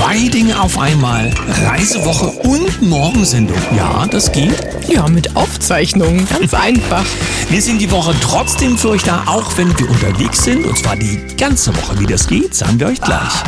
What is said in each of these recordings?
Zwei Dinge auf einmal. Reisewoche und Morgensendung. Ja, das geht. Ja, mit Aufzeichnungen. Ganz einfach. Wir sind die Woche trotzdem für euch da, auch wenn wir unterwegs sind. Und zwar die ganze Woche. Wie das geht, sagen wir euch gleich.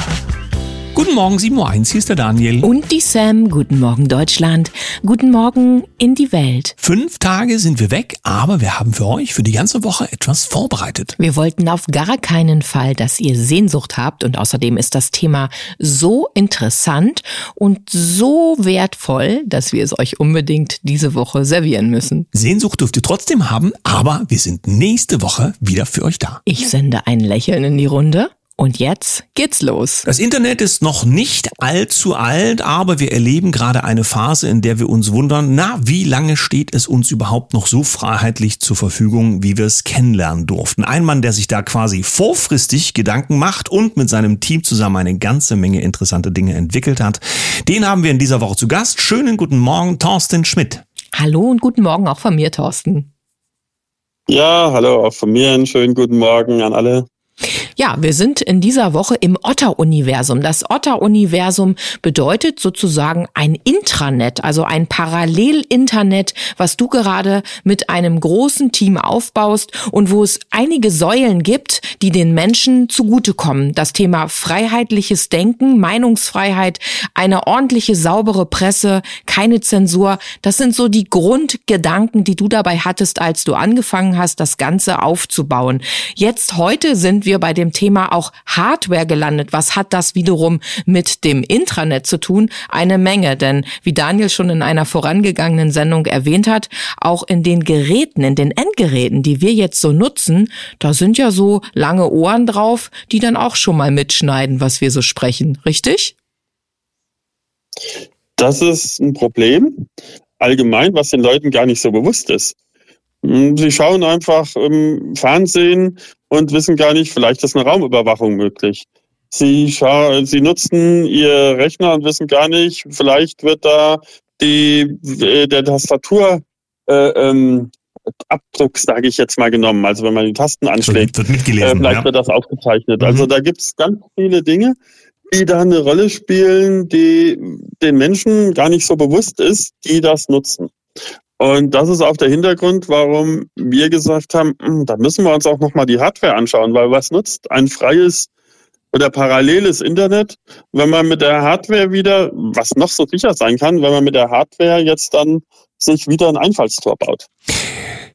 Guten Morgen, 7.01 Uhr, hier ist der Daniel. Und die Sam. Guten Morgen, Deutschland. Guten Morgen in die Welt. Fünf Tage sind wir weg, aber wir haben für euch für die ganze Woche etwas vorbereitet. Wir wollten auf gar keinen Fall, dass ihr Sehnsucht habt und außerdem ist das Thema so interessant und so wertvoll, dass wir es euch unbedingt diese Woche servieren müssen. Sehnsucht dürft ihr trotzdem haben, aber wir sind nächste Woche wieder für euch da. Ich sende ein Lächeln in die Runde. Und jetzt geht's los. Das Internet ist noch nicht allzu alt, aber wir erleben gerade eine Phase, in der wir uns wundern, na, wie lange steht es uns überhaupt noch so freiheitlich zur Verfügung, wie wir es kennenlernen durften. Ein Mann, der sich da quasi vorfristig Gedanken macht und mit seinem Team zusammen eine ganze Menge interessante Dinge entwickelt hat. Den haben wir in dieser Woche zu Gast. Schönen guten Morgen, Thorsten Schmidt. Hallo und guten Morgen auch von mir, Thorsten. Ja, hallo auch von mir. Einen schönen guten Morgen an alle. Ja, wir sind in dieser Woche im Otter-Universum. Das Otter-Universum bedeutet sozusagen ein Intranet, also ein Parallel-Internet, was du gerade mit einem großen Team aufbaust und wo es einige Säulen gibt, die den Menschen zugutekommen. Das Thema freiheitliches Denken, Meinungsfreiheit, eine ordentliche, saubere Presse, keine Zensur. Das sind so die Grundgedanken, die du dabei hattest, als du angefangen hast, das Ganze aufzubauen. Jetzt heute sind wir bei dem Thema auch Hardware gelandet. Was hat das wiederum mit dem Intranet zu tun? Eine Menge, denn wie Daniel schon in einer vorangegangenen Sendung erwähnt hat, auch in den Geräten, in den Endgeräten, die wir jetzt so nutzen, da sind ja so lange Ohren drauf, die dann auch schon mal mitschneiden, was wir so sprechen, richtig? Das ist ein Problem allgemein, was den Leuten gar nicht so bewusst ist. Hm, sie schauen einfach im Fernsehen und wissen gar nicht, vielleicht ist eine Raumüberwachung möglich. Sie, sie nutzen ihr Rechner und wissen gar nicht, vielleicht wird da die, äh, der Tastatur äh, ähm, Abdruck, sage ich jetzt mal, genommen. Also wenn man die Tasten anschlägt, wird mitgelesen, äh, vielleicht ja. wird das aufgezeichnet. Mhm. Also da gibt es ganz viele Dinge, die da eine Rolle spielen, die den Menschen gar nicht so bewusst ist, die das nutzen. Und das ist auch der Hintergrund, warum wir gesagt haben, hm, da müssen wir uns auch nochmal die Hardware anschauen, weil was nutzt ein freies oder paralleles Internet, wenn man mit der Hardware wieder, was noch so sicher sein kann, wenn man mit der Hardware jetzt dann sich wieder ein Einfallstor baut.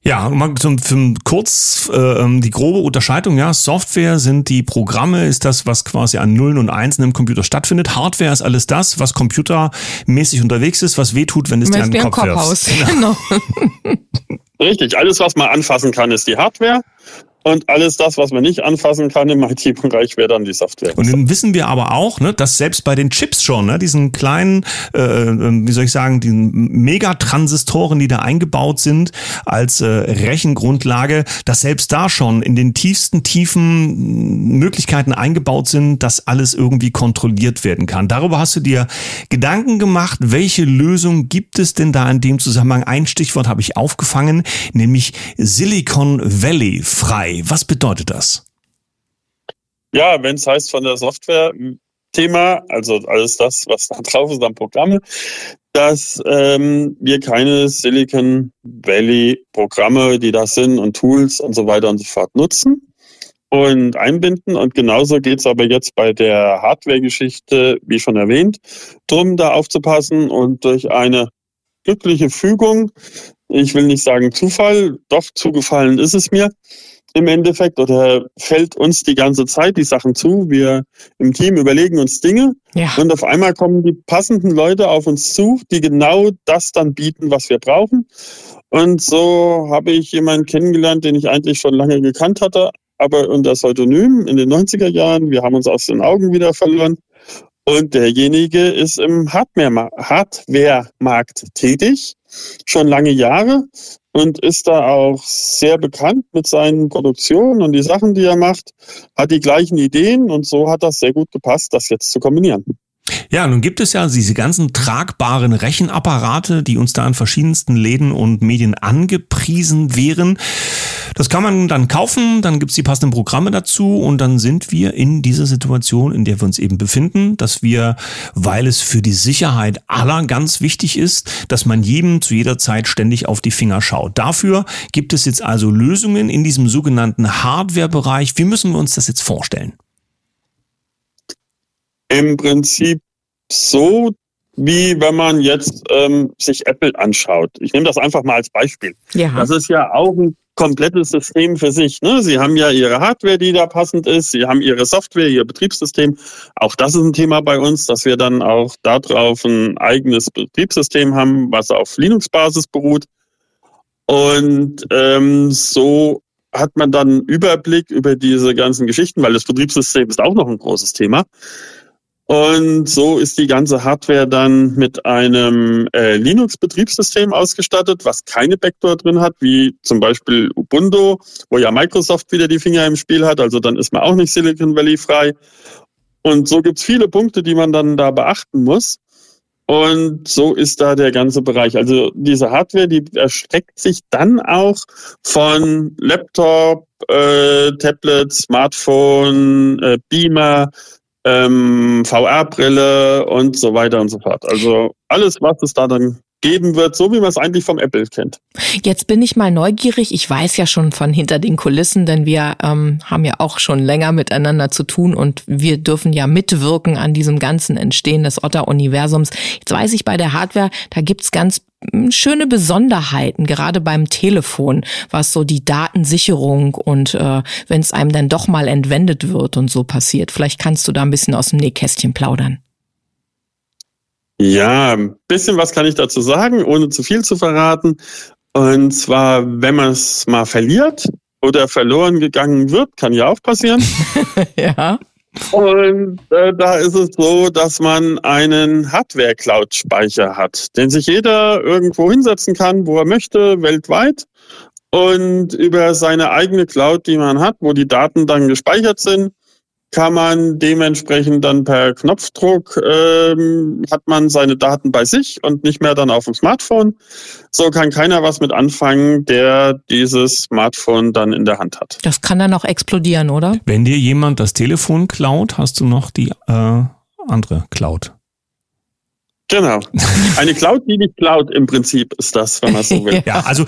Ja, mal zum, zum kurz äh, die grobe Unterscheidung. Ja, Software sind die Programme, ist das, was quasi an Nullen und Einsen im Computer stattfindet. Hardware ist alles das, was computermäßig unterwegs ist, was wehtut, wenn es dir an den Kopf wirfst. Genau. Richtig, alles, was man anfassen kann, ist die Hardware. Und alles das, was man nicht anfassen kann im IT-Bereich, wäre dann die Software. Und dann wissen wir aber auch, ne, dass selbst bei den Chips schon, ne, diesen kleinen, äh, wie soll ich sagen, diesen Megatransistoren, die da eingebaut sind als äh, Rechengrundlage, dass selbst da schon in den tiefsten Tiefen Möglichkeiten eingebaut sind, dass alles irgendwie kontrolliert werden kann. Darüber hast du dir Gedanken gemacht, welche Lösung gibt es denn da in dem Zusammenhang? Ein Stichwort habe ich aufgefangen, nämlich Silicon Valley frei. Was bedeutet das? Ja, wenn es heißt von der Software-Thema, also alles das, was da drauf ist an Programme, dass ähm, wir keine Silicon Valley-Programme, die das sind und Tools und so weiter und so fort nutzen und einbinden. Und genauso geht es aber jetzt bei der Hardware-Geschichte, wie schon erwähnt, drum da aufzupassen und durch eine glückliche Fügung, ich will nicht sagen Zufall, doch zugefallen ist es mir, im Endeffekt oder fällt uns die ganze Zeit die Sachen zu. Wir im Team überlegen uns Dinge Ja. und auf einmal kommen die passenden Leute auf uns zu, die genau das dann bieten, was wir brauchen. Und so habe ich jemanden kennengelernt, den ich eigentlich schon lange gekannt hatte, aber unter Pseudonym in den 90er Jahren. Wir haben uns aus den Augen wieder verloren. Und derjenige ist im Hardware- Hardware-Markt tätig, schon lange Jahre und ist da auch sehr bekannt mit seinen Produktionen und die Sachen, die er macht, hat die gleichen Ideen und so hat das sehr gut gepasst, das jetzt zu kombinieren. Ja, nun gibt es ja diese ganzen tragbaren Rechenapparate, die uns da in verschiedensten Läden und Medien angepriesen wären. Das kann man dann kaufen, dann gibt's die passenden Programme dazu und dann sind wir in dieser Situation, in der wir uns eben befinden, dass wir, weil es für die Sicherheit aller ganz wichtig ist, dass man jedem zu jeder Zeit ständig auf die Finger schaut. Dafür gibt es jetzt also Lösungen in diesem sogenannten Hardware-Bereich. Wie müssen wir uns das jetzt vorstellen? Im Prinzip so, wie wenn man jetzt ähm, sich Apple anschaut. Ich nehme das einfach mal als Beispiel. Ja. Das ist ja auch ein komplettes System für sich. Ne? Sie haben ja ihre Hardware, die da passend ist. Sie haben ihre Software, ihr Betriebssystem. Auch das ist ein Thema bei uns, dass wir dann auch darauf ein eigenes Betriebssystem haben, was auf Linux-Basis beruht. Und ähm, so hat man dann Überblick über diese ganzen Geschichten, weil das Betriebssystem ist auch noch ein großes Thema. Und so ist die ganze Hardware dann mit einem äh, Linux-Betriebssystem ausgestattet, was keine Backdoor drin hat, wie zum Beispiel Ubuntu, wo ja Microsoft wieder die Finger im Spiel hat. Also dann ist man auch nicht Silicon Valley frei. Und so gibt's viele Punkte, die man dann da beachten muss. Und so ist da der ganze Bereich. Also diese Hardware, die erstreckt sich dann auch von Laptop, äh, Tablet, Smartphone, äh, Beamer, ähm, VR-Brille und so weiter und so fort. Also alles, was es da dann geben wird, so wie man es eigentlich vom Apple kennt. Jetzt bin ich mal neugierig. Ich weiß ja schon von hinter den Kulissen, denn wir ähm, haben ja auch schon länger miteinander zu tun und wir dürfen ja mitwirken an diesem ganzen Entstehen des Otter-Universums. Jetzt weiß ich bei der Hardware, da gibt's ganz hm, schöne Besonderheiten, gerade beim Telefon, was so die Datensicherung und äh, wenn es einem dann doch mal entwendet wird und so passiert. Vielleicht kannst du da ein bisschen aus dem Nähkästchen plaudern. Ja, ein bisschen was kann ich dazu sagen, ohne zu viel zu verraten. Und zwar, wenn man es mal verliert oder verloren gegangen wird, kann ja auch passieren. ja. Und äh, da ist es so, dass man einen Hardware-Cloud-Speicher hat, den sich jeder irgendwo hinsetzen kann, wo er möchte, weltweit. Und über seine eigene Cloud, die man hat, wo die Daten dann gespeichert sind, kann man dementsprechend dann per Knopfdruck ähm, hat man seine Daten bei sich und nicht mehr dann auf dem Smartphone. So kann keiner was mit anfangen, der dieses Smartphone dann in der Hand hat. Das kann dann auch explodieren, oder? Wenn dir jemand das Telefon klaut, hast du noch die äh, andere Cloud. Genau. Eine Cloud, die nicht Cloud im Prinzip ist das, wenn man so will. ja, also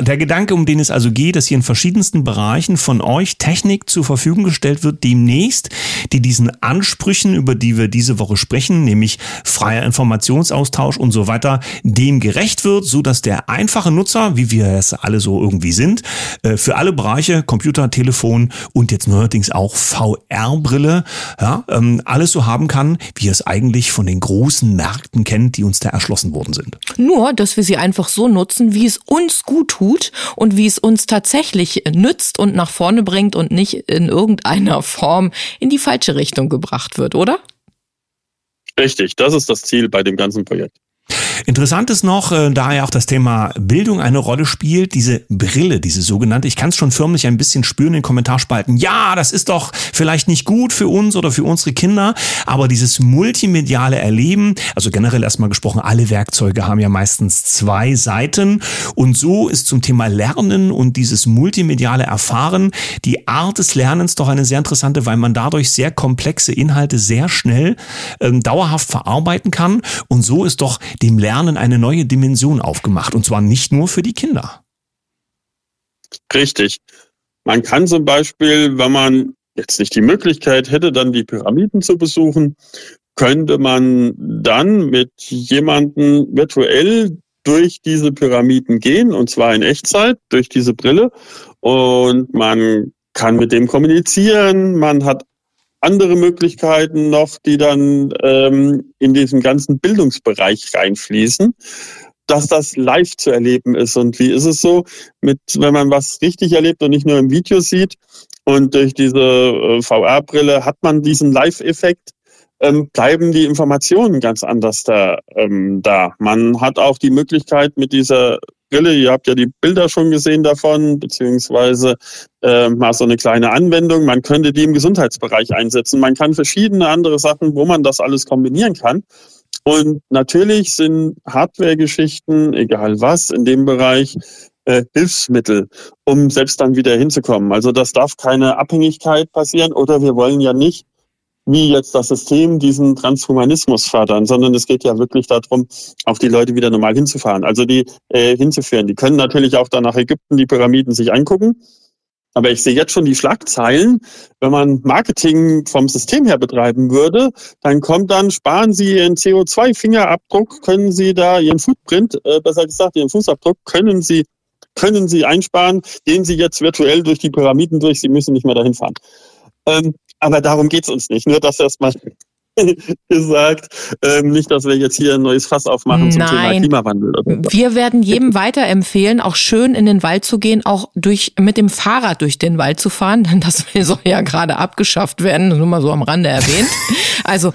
der Gedanke, um den es also geht, dass hier in verschiedensten Bereichen von euch Technik zur Verfügung gestellt wird, demnächst, die diesen Ansprüchen, über die wir diese Woche sprechen, nämlich freier Informationsaustausch und so weiter, dem gerecht wird, so dass der einfache Nutzer, wie wir es alle so irgendwie sind, äh, für alle Bereiche, Computer, Telefon und jetzt neuerdings auch VR-Brille, ja, ähm, alles so haben kann, wie es eigentlich von den großen Märkten Märkten kennt, die uns da erschlossen worden sind. Nur, dass wir sie einfach so nutzen, wie es uns gut tut und wie es uns tatsächlich nützt und nach vorne bringt und nicht in irgendeiner Form in die falsche Richtung gebracht wird, oder? Richtig, das ist das Ziel bei dem ganzen Projekt. Interessant ist noch, äh, da ja auch das Thema Bildung eine Rolle spielt, diese Brille, diese sogenannte, ich kann es schon förmlich ein bisschen spüren in den Kommentarspalten, ja, das ist doch vielleicht nicht gut für uns oder für unsere Kinder, aber dieses multimediale Erleben, also generell erstmal gesprochen, alle Werkzeuge haben ja meistens zwei Seiten. Und so ist zum Thema Lernen und dieses multimediale Erfahren die Art des Lernens doch eine sehr interessante, weil man dadurch sehr komplexe Inhalte sehr schnell ähm, dauerhaft verarbeiten kann. Und so ist doch dem Lernen eine neue Dimension aufgemacht. Und zwar nicht nur für die Kinder. Richtig. Man kann zum Beispiel, wenn man jetzt nicht die Möglichkeit hätte, dann die Pyramiden zu besuchen, könnte man dann mit jemandem virtuell durch diese Pyramiden gehen, und zwar in Echtzeit, durch diese Brille. Und man kann mit dem kommunizieren, man hat andere Möglichkeiten noch, die dann ähm, in diesen ganzen Bildungsbereich reinfließen, dass das live zu erleben ist. Und wie ist es so, mit, wenn man was richtig erlebt und nicht nur im Video sieht und durch diese äh, VR-Brille hat man diesen Live-Effekt, ähm, bleiben die Informationen ganz anders da, ähm, da. Man hat auch die Möglichkeit, mit dieser Brille, ihr habt ja die Bilder schon gesehen davon, beziehungsweise äh, mal so eine kleine Anwendung. Man könnte die im Gesundheitsbereich einsetzen. Man kann verschiedene andere Sachen, wo man das alles kombinieren kann. Und natürlich sind Hardware-Geschichten, egal was, in dem Bereich äh, Hilfsmittel, um selbst dann wieder hinzukommen. Also das darf keine Abhängigkeit passieren oder wir wollen ja nicht wie jetzt das System diesen Transhumanismus fördern, sondern es geht ja wirklich darum, auch die Leute wieder normal hinzufahren, also die äh, hinzuführen. Die können natürlich auch dann nach Ägypten die Pyramiden sich angucken. Aber ich sehe jetzt schon die Schlagzeilen. Wenn man Marketing vom System her betreiben würde, dann kommt dann, sparen Sie Ihren CO2-Fingerabdruck, können Sie da Ihren Footprint, äh, besser gesagt, Ihren Fußabdruck, können Sie, können Sie einsparen, gehen Sie jetzt virtuell durch die Pyramiden durch, Sie müssen nicht mehr dahin fahren. Ähm, aber darum geht's uns nicht. Nur das erstmal gesagt. Ähm, nicht, dass wir jetzt hier ein neues Fass aufmachen zum Thema Klimawandel. Wir werden jedem weiterempfehlen, auch schön in den Wald zu gehen, auch durch mit dem Fahrrad durch den Wald zu fahren, denn das soll ja gerade abgeschafft werden, nur mal so am Rande erwähnt. Also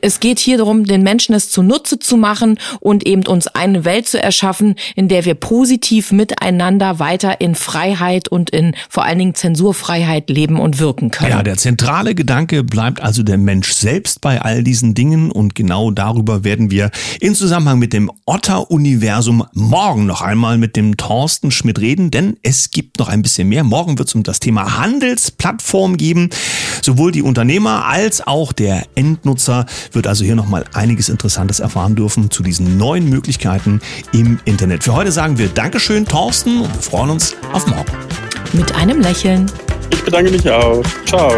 es geht hier darum, den Menschen es zunutze zu machen und eben uns eine Welt zu erschaffen, in der wir positiv miteinander weiter in Freiheit und in vor allen Dingen Zensurfreiheit leben und wirken können. Ja, der zentrale Gedanke bleibt also der Mensch selbst bei all diesen Dingen und genau darüber werden wir in Zusammenhang mit dem Otter-Universum morgen noch einmal mit dem Thorsten Schmidt reden, denn es gibt noch ein bisschen mehr. Morgen wird es um das Thema Handelsplattform geben. Sowohl die Unternehmer als auch der Endnutzer wird also hier nochmal einiges Interessantes erfahren dürfen zu diesen neuen Möglichkeiten im Internet. Für heute sagen wir Dankeschön, Thorsten, und wir freuen uns auf morgen. Mit einem Lächeln. Ich bedanke mich auch. Ciao.